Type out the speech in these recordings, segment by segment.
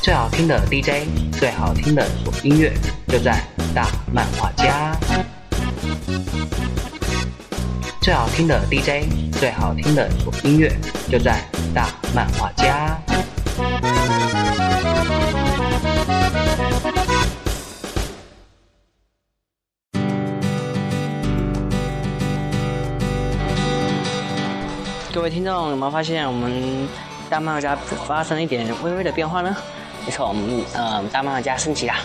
最好听的 DJ，最好听的音乐，就在大漫画家。最好听的 DJ，最好听的音乐，就在大漫画家。各位听众有没有发现我们大漫画家发生了一点微微的变化呢？没错，我们呃大漫画家升级啦！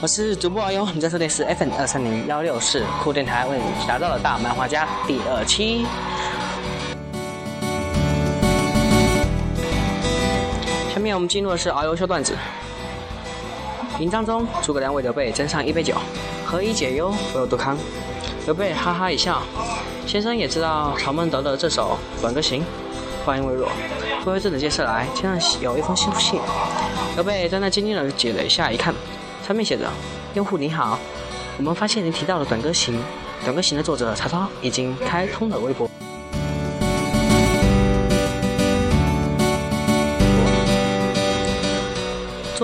我是主播阿优，你在收听是 FM 二三零幺六四酷电台为你打造的大漫画家第二期。下面我们进入的是遨游秀段子。营帐中，诸葛亮为刘备斟上一杯酒，何以解忧，唯有杜康。刘备哈哈一笑。先生也知道曹孟德的这首《短歌行》，话音未落，魏惠子的介绍来，天上有一封信。刘备在那静静的解了一下，一看，上面写着：“用户你好，我们发现您提到了《短歌行》，《短歌行》的作者曹操已经开通了微博。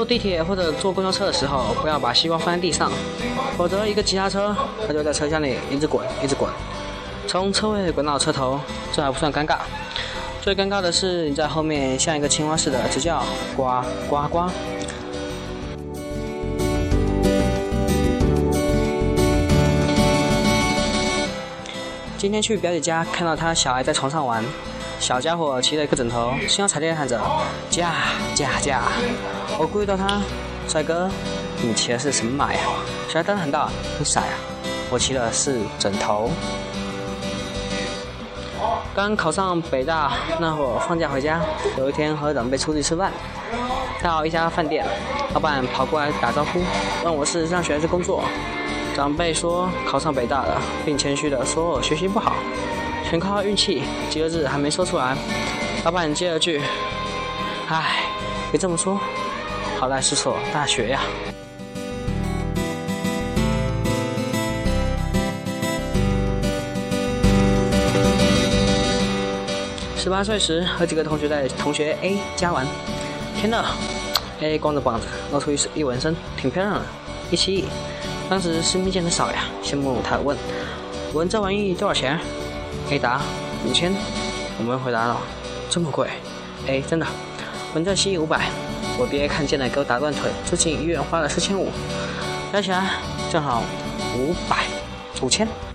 坐地铁或者坐公交车的时候，不要把西瓜放在地上，否则一个急刹车，它就在车厢里一直滚，一直滚。”从车位滚到车头，这还不算尴尬，最尴尬的是你在后面像一个青蛙似的直叫呱呱呱。今天去表姐家，看到她小孩在床上玩，小家伙骑了一个枕头，心要彩电喊着驾驾驾。我故意逗他，帅哥，你骑的是什么马呀？小孩当然喊道，你傻呀，我骑的是枕头。刚考上北大那会儿，放假回家，有一天和长辈出去吃饭，到一家饭店，老板跑过来打招呼，问我是上学还是工作。长辈说考上北大了，并谦虚的说我学习不好，全靠运气。几个字还没说出来，老板接了句：“唉，别这么说，好赖是所大学呀。”十八岁时，和几个同学在同学 A 家玩，天呐 a 光着膀子，露出一一纹身，挺漂亮的，一七亿。当时身边见的少呀，羡慕他问：“纹这玩意多少钱？”A 答：“五千。”我们回答了：“这么贵？”A 真的，纹这西五百。我爹看见了，给我打断腿，住进医院花了四千五，加起来正好五百五千。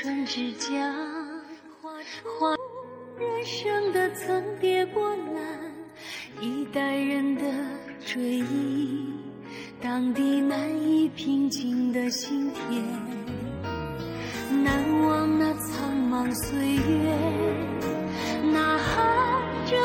春之江花花人生的层叠波澜一代人的追忆当地难以平静的心田。难忘那苍茫岁月呐喊着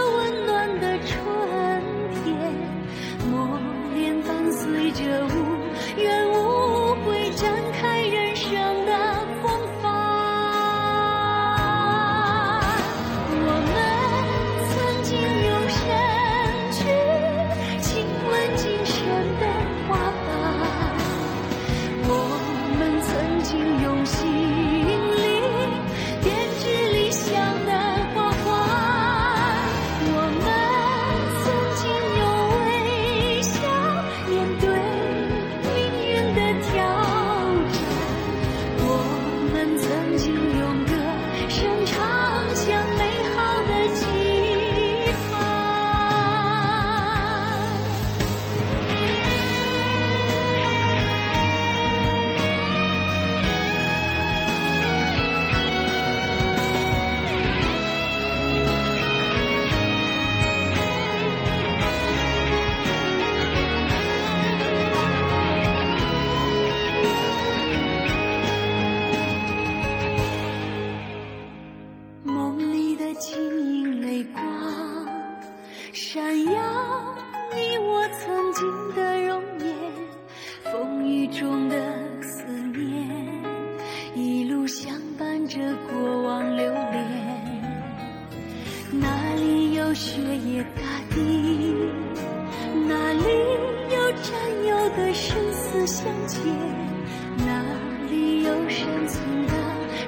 雪夜大地，哪里有战友的生死相见？哪里有生存的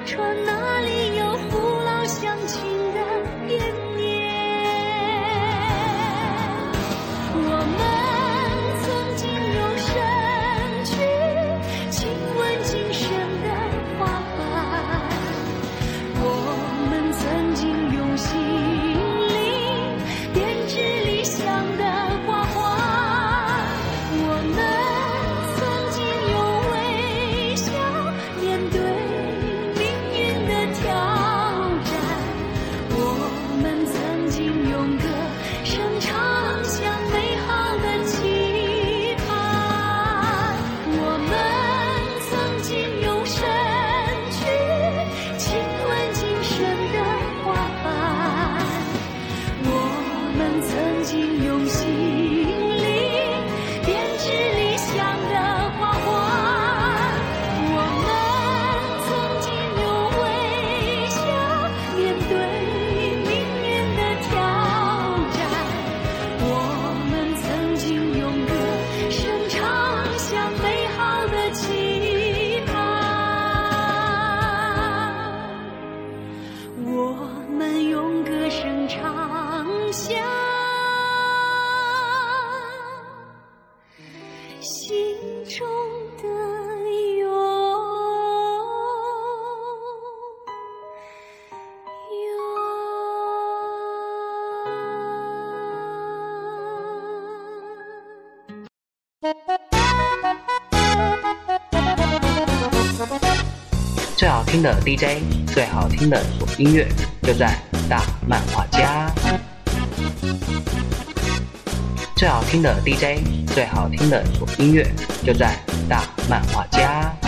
船？哪里有父老乡亲的？听的 dj 最好听的音乐就在大漫画家。最好听的 dj 最好听的音乐就在大漫画家。